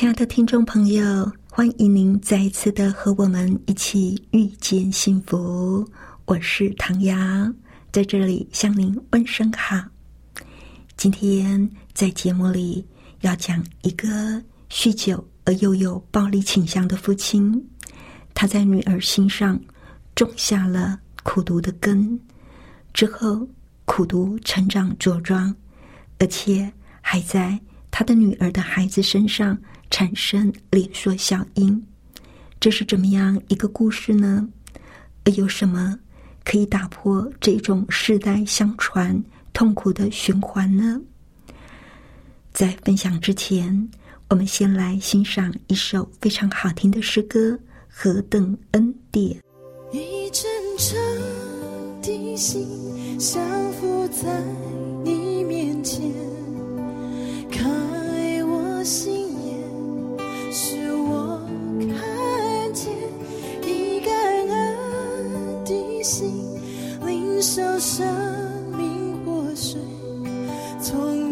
亲爱的听众朋友，欢迎您再一次的和我们一起遇见幸福。我是唐瑶，在这里向您问声好。今天在节目里要讲一个酗酒而又有暴力倾向的父亲，他在女儿心上种下了苦毒的根，之后苦毒成长茁壮，而且还在他的女儿的孩子身上。产生连锁效应，这是怎么样一个故事呢？有什么可以打破这种世代相传痛苦的循环呢？在分享之前，我们先来欣赏一首非常好听的诗歌《何等恩典》。一阵阵的心相伏在你面前，真诚的心。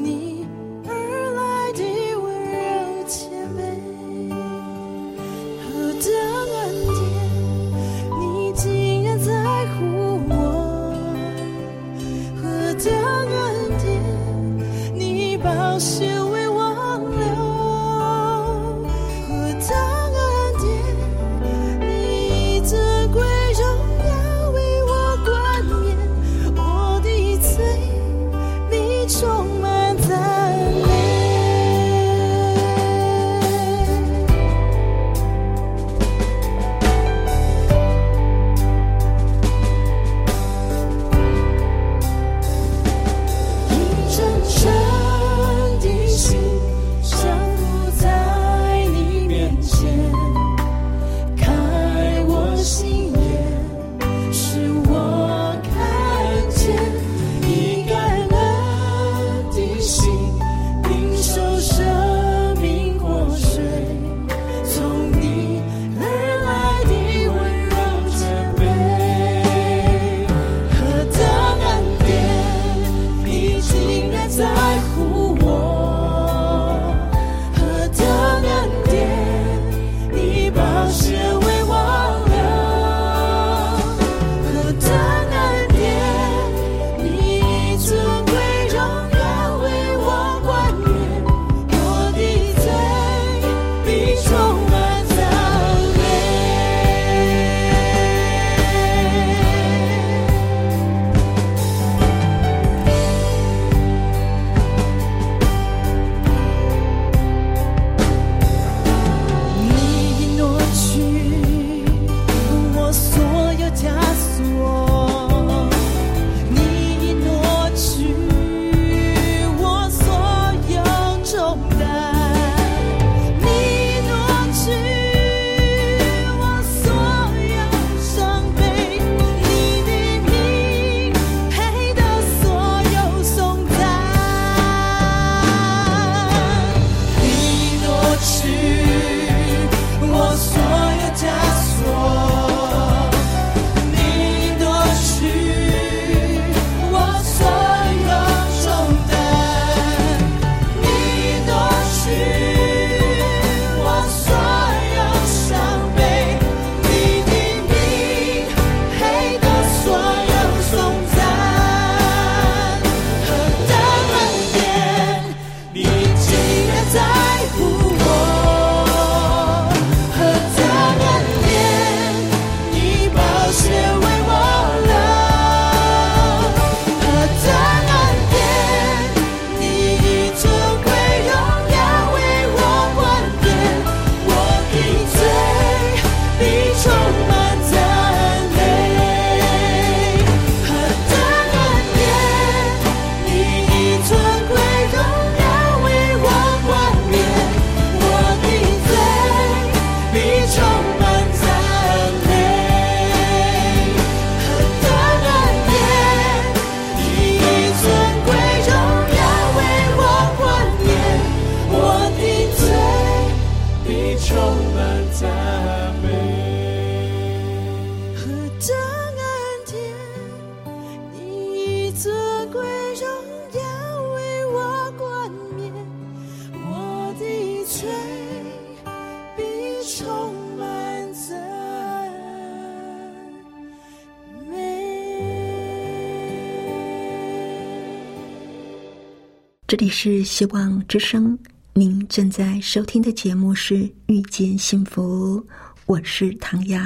里是希望之声，您正在收听的节目是《遇见幸福》，我是唐瑶。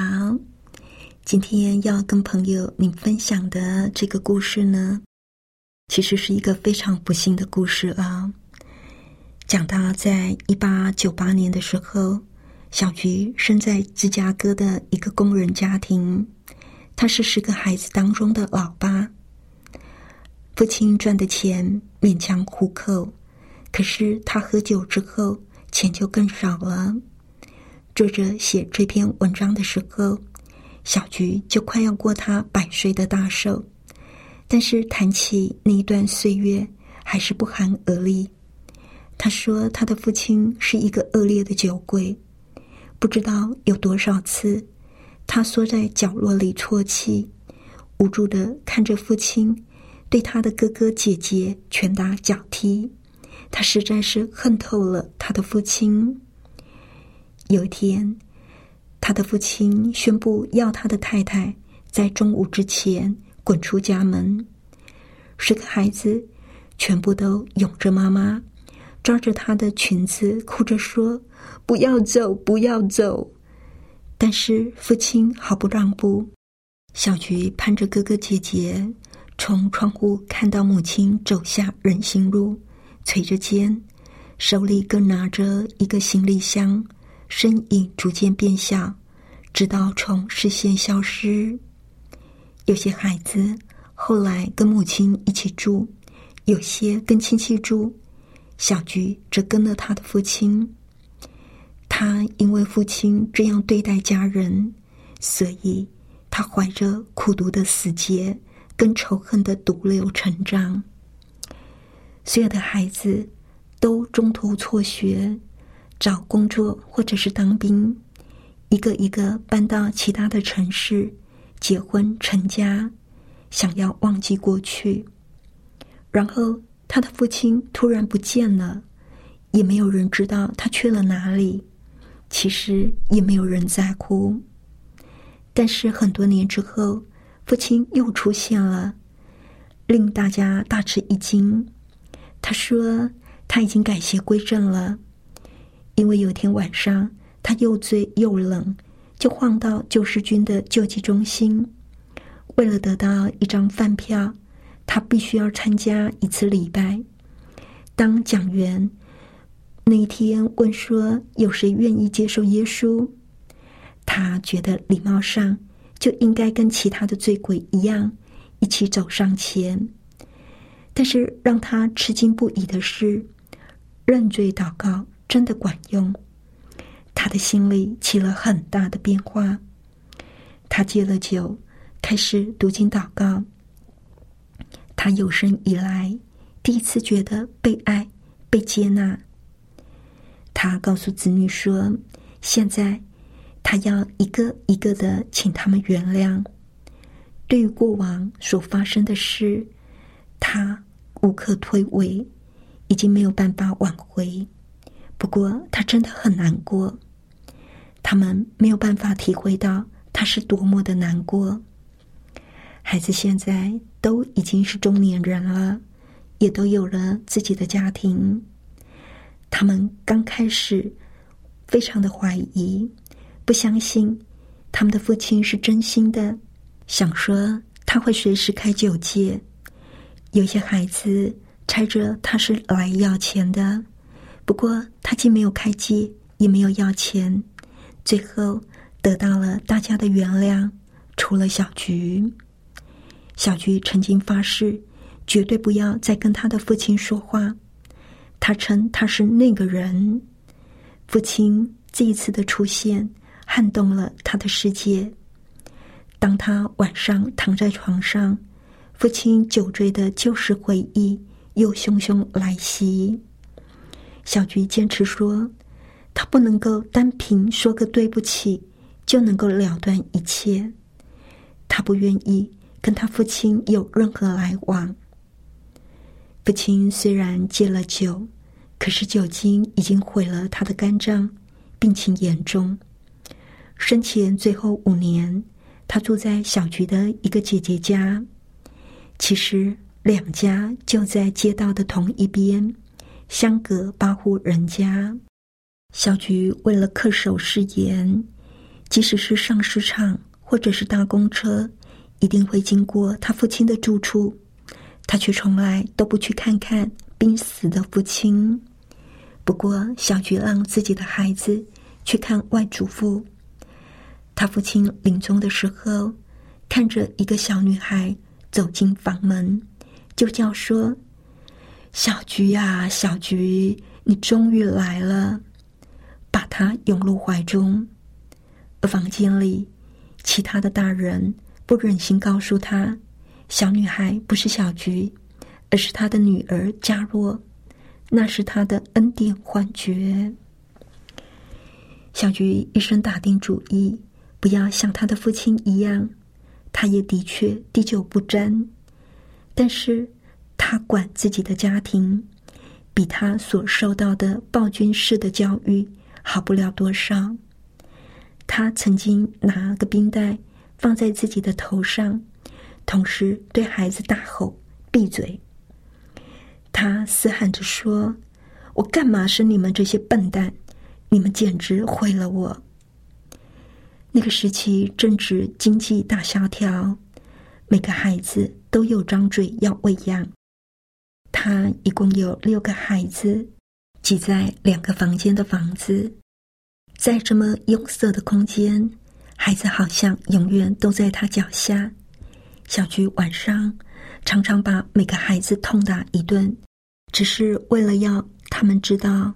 今天要跟朋友您分享的这个故事呢，其实是一个非常不幸的故事啊。讲到在一八九八年的时候，小菊生在芝加哥的一个工人家庭，他是十个孩子当中的老八。父亲赚的钱勉强糊口，可是他喝酒之后，钱就更少了。作者写这篇文章的时候，小菊就快要过他百岁的大寿，但是谈起那一段岁月，还是不寒而栗。他说，他的父亲是一个恶劣的酒鬼，不知道有多少次，他缩在角落里啜泣，无助的看着父亲。对他的哥哥姐姐拳打脚踢，他实在是恨透了他的父亲。有一天，他的父亲宣布要他的太太在中午之前滚出家门。十个孩子全部都拥着妈妈，抓着她的裙子，哭着说：“不要走，不要走！”但是父亲毫不让步。小菊盼着哥哥姐姐。从窗户看到母亲走下人行路，垂着肩，手里更拿着一个行李箱，身影逐渐变小，直到从视线消失。有些孩子后来跟母亲一起住，有些跟亲戚住，小菊则跟了他的父亲。他因为父亲这样对待家人，所以他怀着苦毒的死结。跟仇恨的毒瘤成长，所有的孩子都中途辍学，找工作或者是当兵，一个一个搬到其他的城市，结婚成家，想要忘记过去。然后他的父亲突然不见了，也没有人知道他去了哪里。其实也没有人在乎。但是很多年之后。父亲又出现了，令大家大吃一惊。他说他已经改邪归正了，因为有天晚上他又醉又冷，就晃到救世军的救济中心。为了得到一张饭票，他必须要参加一次礼拜。当讲员那一天问说有谁愿意接受耶稣，他觉得礼貌上。就应该跟其他的醉鬼一样，一起走上前。但是让他吃惊不已的是，认罪祷告真的管用。他的心里起了很大的变化。他戒了酒，开始读经祷告。他有生以来第一次觉得被爱、被接纳。他告诉子女说：“现在。”他要一个一个的请他们原谅。对于过往所发生的事，他无可推诿，已经没有办法挽回。不过，他真的很难过。他们没有办法体会到他是多么的难过。孩子现在都已经是中年人了，也都有了自己的家庭。他们刚开始非常的怀疑。不相信他们的父亲是真心的，想说他会随时开酒戒。有些孩子猜着他是来要钱的，不过他既没有开戒，也没有要钱，最后得到了大家的原谅。除了小菊，小菊曾经发誓绝对不要再跟他的父亲说话。他称他是那个人。父亲这一次的出现。撼动了他的世界。当他晚上躺在床上，父亲酒醉的旧时回忆又汹汹来袭。小菊坚持说，他不能够单凭说个对不起就能够了断一切。他不愿意跟他父亲有任何来往。父亲虽然戒了酒，可是酒精已经毁了他的肝脏，病情严重。生前最后五年，他住在小菊的一个姐姐家。其实两家就在街道的同一边。相隔八户人家。小菊为了恪守誓言，即使是上市场或者是搭公车，一定会经过他父亲的住处，他却从来都不去看看濒死的父亲。不过，小菊让自己的孩子去看外祖父。他父亲临终的时候，看着一个小女孩走进房门，就叫说：“小菊呀，小菊，你终于来了。”把她拥入怀中，而房间里其他的大人不忍心告诉他，小女孩不是小菊，而是他的女儿佳若，那是他的恩典幻觉。小菊一生打定主意，不要像他的父亲一样，他也的确滴酒不沾，但是他管自己的家庭，比他所受到的暴君式的教育。好不了多少。他曾经拿个冰袋放在自己的头上，同时对孩子大吼：“闭嘴！”他嘶喊着说：“我干嘛生你们这些笨蛋？你们简直毁了我！”那个时期正值经济大萧条，每个孩子都有张嘴要喂养。他一共有六个孩子。挤在两个房间的房子，在这么拥塞的空间，孩子好像永远都在他脚下。小菊晚上常常把每个孩子痛打一顿，只是为了要他们知道，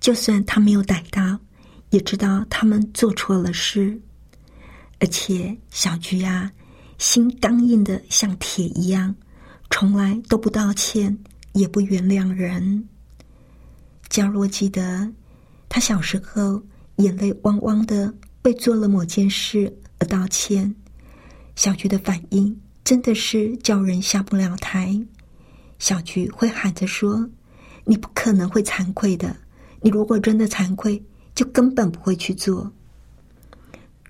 就算他没有逮到，也知道他们做错了事。而且小菊啊，心刚硬的像铁一样，从来都不道歉，也不原谅人。佳若记得，他小时候眼泪汪汪的，为做了某件事而道歉。小菊的反应真的是叫人下不了台。小菊会喊着说：“你不可能会惭愧的，你如果真的惭愧，就根本不会去做。”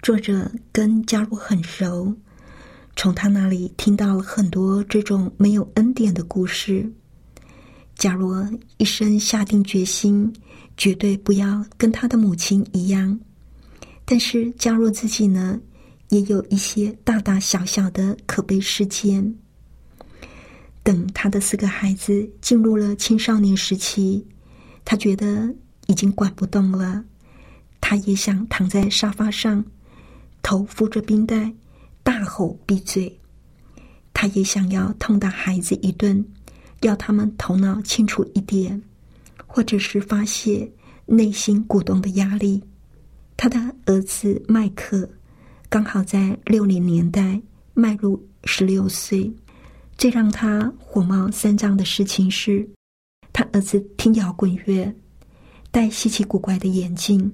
作者跟加若很熟，从他那里听到了很多这种没有恩典的故事。假如一生下定决心，绝对不要跟他的母亲一样，但是加若自己呢，也有一些大大小小的可悲事件。等他的四个孩子进入了青少年时期，他觉得已经管不动了，他也想躺在沙发上，头敷着冰袋，大吼闭嘴。他也想要痛打孩子一顿。要他们头脑清楚一点，或者是发泄内心鼓动的压力。他的儿子麦克刚好在六零年代迈入十六岁。最让他火冒三丈的事情是，他儿子听摇滚乐，戴稀奇古怪的眼镜，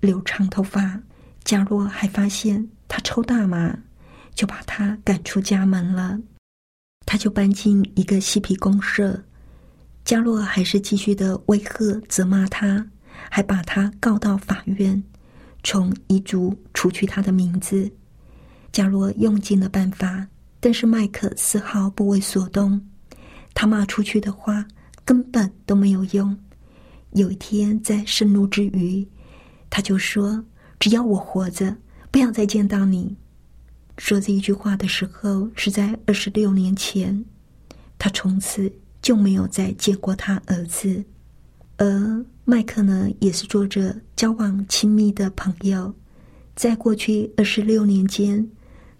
留长头发。假若还发现他抽大麻，就把他赶出家门了。他就搬进一个嬉皮公社，加洛还是继续的威吓、责骂他，还把他告到法院，从遗嘱除去他的名字。加洛用尽了办法，但是麦克丝毫不为所动。他骂出去的话根本都没有用。有一天在盛怒之余，他就说：“只要我活着，不要再见到你。”说这一句话的时候是在二十六年前，他从此就没有再见过他儿子。而麦克呢，也是做着交往亲密的朋友，在过去二十六年间，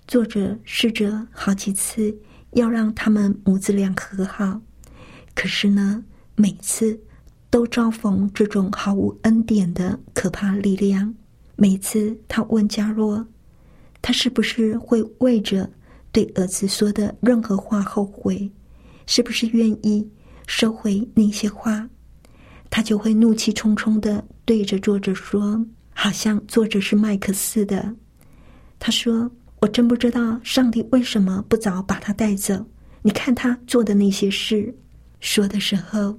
作者试着好几次要让他们母子俩和好，可是呢，每次都遭逢这种毫无恩典的可怕力量。每次他问加若。他是不是会为着对儿子说的任何话后悔？是不是愿意收回那些话？他就会怒气冲冲的对着作者说，好像作者是麦克似的。他说：“我真不知道上帝为什么不早把他带走。你看他做的那些事。”说的时候，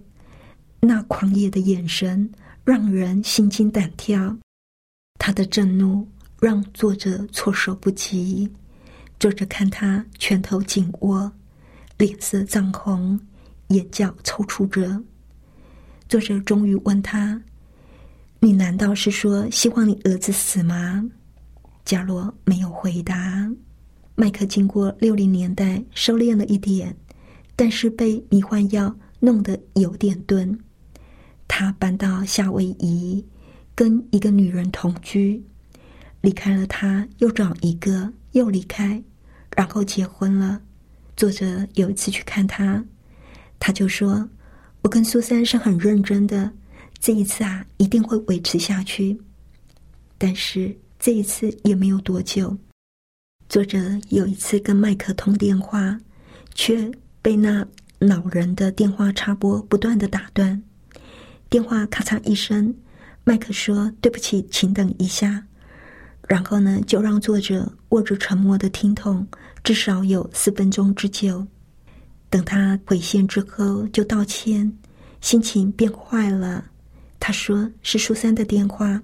那狂野的眼神让人心惊胆跳。他的震怒。让作者措手不及。作者看他拳头紧握，脸色涨红，眼角抽搐着。作者终于问他：“你难道是说希望你儿子死吗？”加洛没有回答。麦克经过六零年代收敛了一点，但是被迷幻药弄得有点钝。他搬到夏威夷，跟一个女人同居，离开了他，又找一个，又离开，然后结婚了。作者有一次去看他，他就说：“我跟苏珊是很认真的，这一次啊，一定会维持下去。”但是这一次也没有多久。作者有一次跟麦克通电话，却被那恼人的电话插播不断的打断。电话咔嚓一声，麦克说：“对不起，请等一下。”然后呢，就让作者握着沉默的听筒，至少有四分钟之久。等他回线之后，就道歉，心情变坏了。他说：“是苏珊的电话。”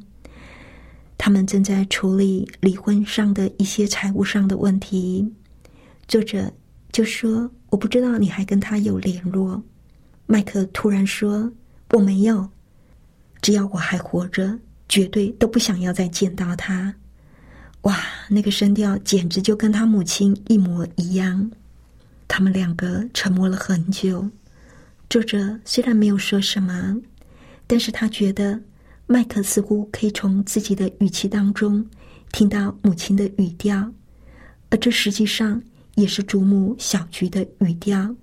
他们正在处理离婚上的一些财务上的问题。作者就说：“我不知道你还跟他有联络。”麦克突然说：“我没有，只要我还活着，绝对都不想要再见到他。”哇，那个声调简直就跟他母亲一模一样。他们两个沉默了很久。作者虽然没有说什么，但是他觉得。麦克似乎可以从自己的语气当中听到母亲的语调，而这实际上也是祖母小菊的语调。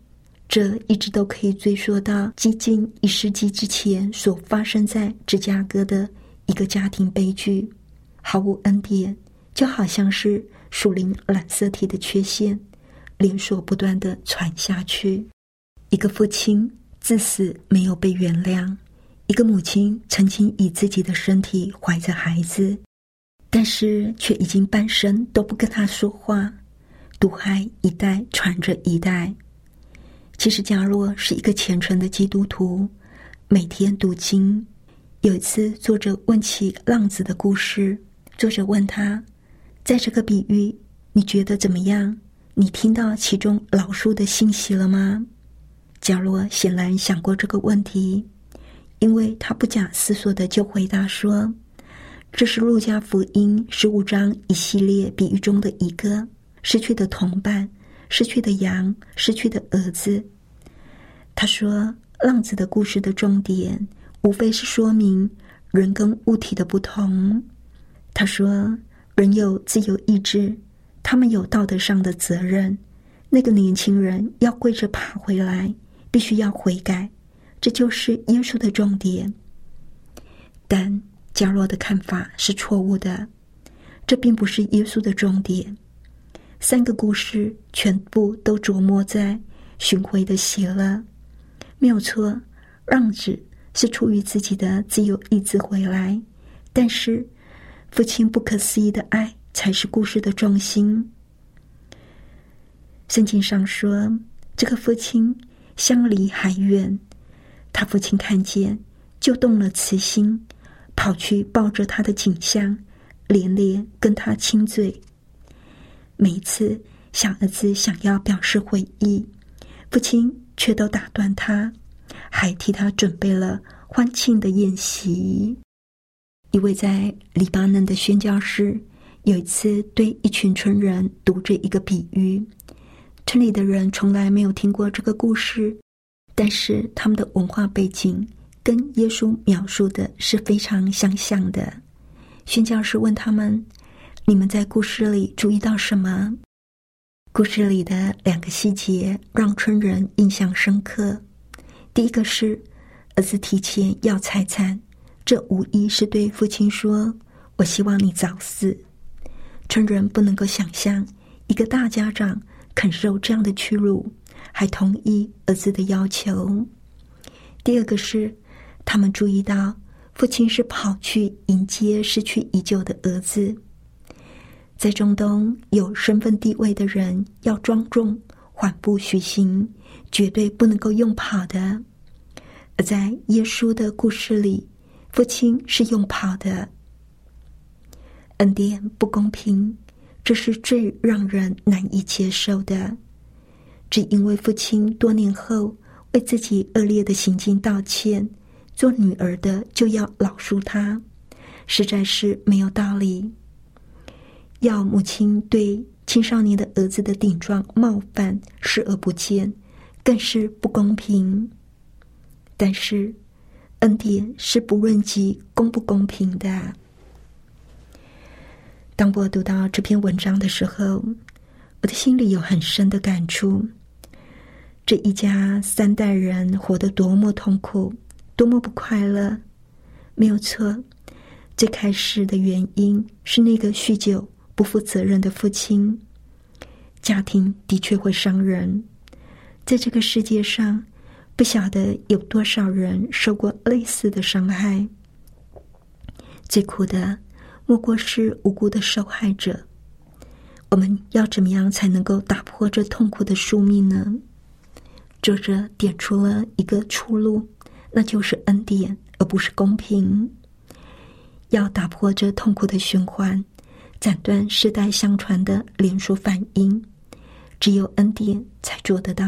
这一直都可以追溯到接近一世纪之前所发生在芝加哥的一个家庭悲剧，毫无恩典，就好像是属灵染色体的缺陷，连锁不断的传下去。一个父亲至死没有被原谅。一个母亲曾经以自己的身体怀着孩子，但是却已经半生都不跟他说话，毒害一代传着一代。其实加洛是一个虔诚的基督徒，每天读经。有一次，作者问起浪子的故事，作者问他，在这个比喻，你觉得怎么样？你听到其中老树的信息了吗？加洛显然想过这个问题。因为他不假思索的就回答说：“这是路加福音十五章一系列比喻中的一个失去的同伴、失去的羊、失去的儿子。”他说：“浪子的故事的重点无非是说明人跟物体的不同。”他说：“人有自由意志，他们有道德上的责任。那个年轻人要跪着爬回来，必须要悔改。”这就是耶稣的重点，但加洛的看法是错误的。这并不是耶稣的重点。三个故事全部都琢磨在巡回的喜乐，没有错。让子是出于自己的自由意志回来，但是父亲不可思议的爱才是故事的重心。圣经上说，这个父亲相离还远。他父亲看见，就动了慈心，跑去抱着他的景象，连连跟他亲嘴。每一次小儿子想要表示悔意，父亲却都打断他，还替他准备了欢庆的宴席。一位在黎巴嫩的宣教士有一次对一群村人读着一个比喻，村里的人从来没有听过这个故事。但是他们的文化背景跟耶稣描述的是非常相像的。宣教师问他们：“你们在故事里注意到什么？”故事里的两个细节让春人印象深刻。第一个是儿子提前要财产，这无疑是对父亲说：“我希望你早死。”春人不能够想象一个大家长肯受这样的屈辱。还同意儿子的要求。第二个是，他们注意到父亲是跑去迎接失去已久的儿子。在中东，有身份地位的人要庄重、缓步徐行，绝对不能够用跑的。而在耶稣的故事里，父亲是用跑的。恩典不公平，这是最让人难以接受的。只因为父亲多年后为自己恶劣的行径道歉，做女儿的就要老恕他，实在是没有道理。要母亲对青少年的儿子的顶撞冒犯视而不见，更是不公平。但是恩典是不论及公不公平的。当我读到这篇文章的时候，我的心里有很深的感触。这一家三代人活得多么痛苦，多么不快乐。没有错，最开始的原因是那个酗酒、不负责任的父亲。家庭的确会伤人，在这个世界上，不晓得有多少人受过类似的伤害。最苦的。莫过是无辜的受害者。我们要怎么样才能够打破这痛苦的宿命呢？作者点出了一个出路，那就是恩典，而不是公平。要打破这痛苦的循环，斩断世代相传的连锁反应，只有恩典才做得到。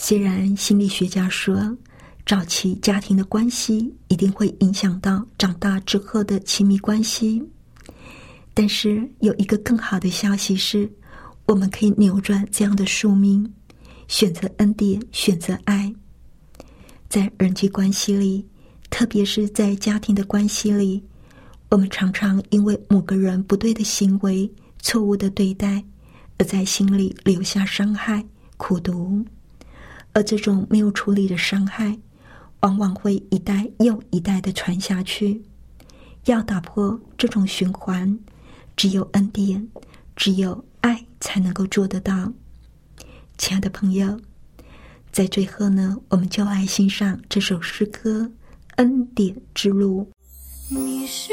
虽然心理学家说。早期家庭的关系一定会影响到长大之后的亲密关系，但是有一个更好的消息是，我们可以扭转这样的宿命，选择恩典，选择爱。在人际关系里，特别是在家庭的关系里，我们常常因为某个人不对的行为、错误的对待，而在心里留下伤害、苦毒，而这种没有处理的伤害。往往会一代又一代的传下去。要打破这种循环，只有恩典，只有爱才能够做得到。亲爱的朋友，在最后呢，我们就来欣赏这首诗歌《恩典之路》。你是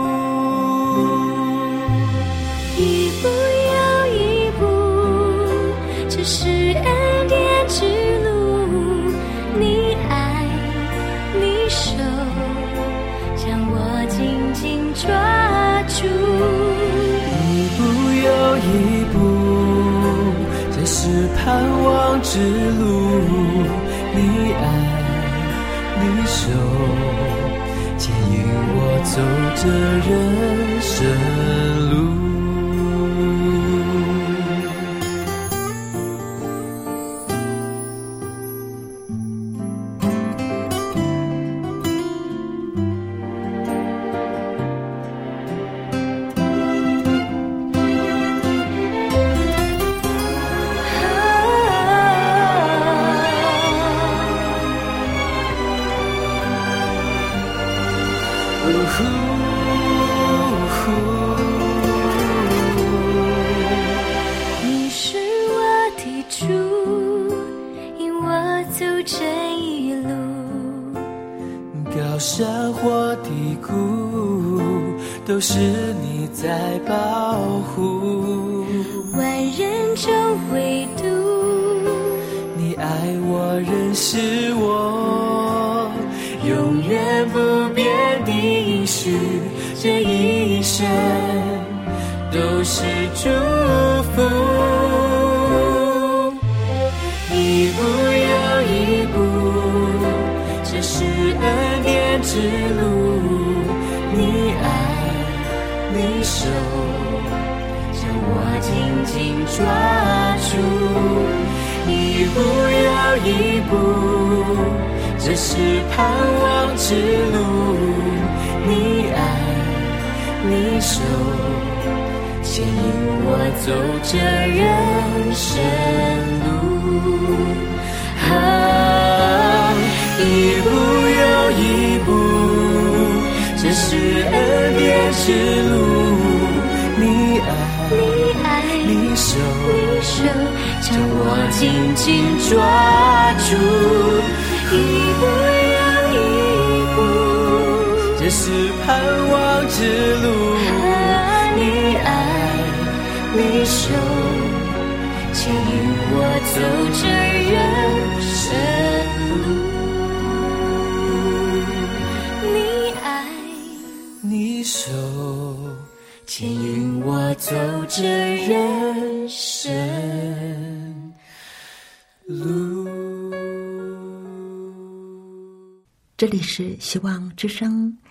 这是恩典之路，你爱。你手将我紧紧抓住，一步又一步，这是盼望之路。你爱，你手，牵引我走这人生路。山或低谷，都是你在保护。万人中唯独你爱我，认识我，这一生都是祝福。一步又一步，这是恩典之路。你爱，你手，将我紧紧抓住。一步又一步，这是盼望之路。你爱，你手，牵引我走这人生路。啊，一步又一步，这是恩典之路。你爱，你爱你手。你手将我紧紧抓住，一步一，盼望之路。你爱，你手牵引我走这人生路。你爱，你手牵引我走这人生路。这里是希望之声，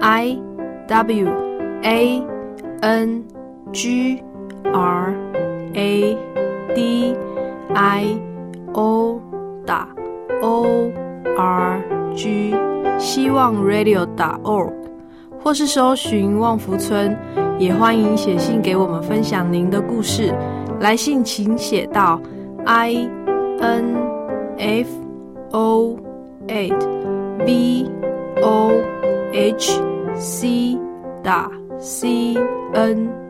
i w a n g r a d i o 打 o r g 希望 radio 打 org，或是搜寻旺福村，也欢迎写信给我们分享您的故事。来信请写到 i n f o eight v o h c 打 c n。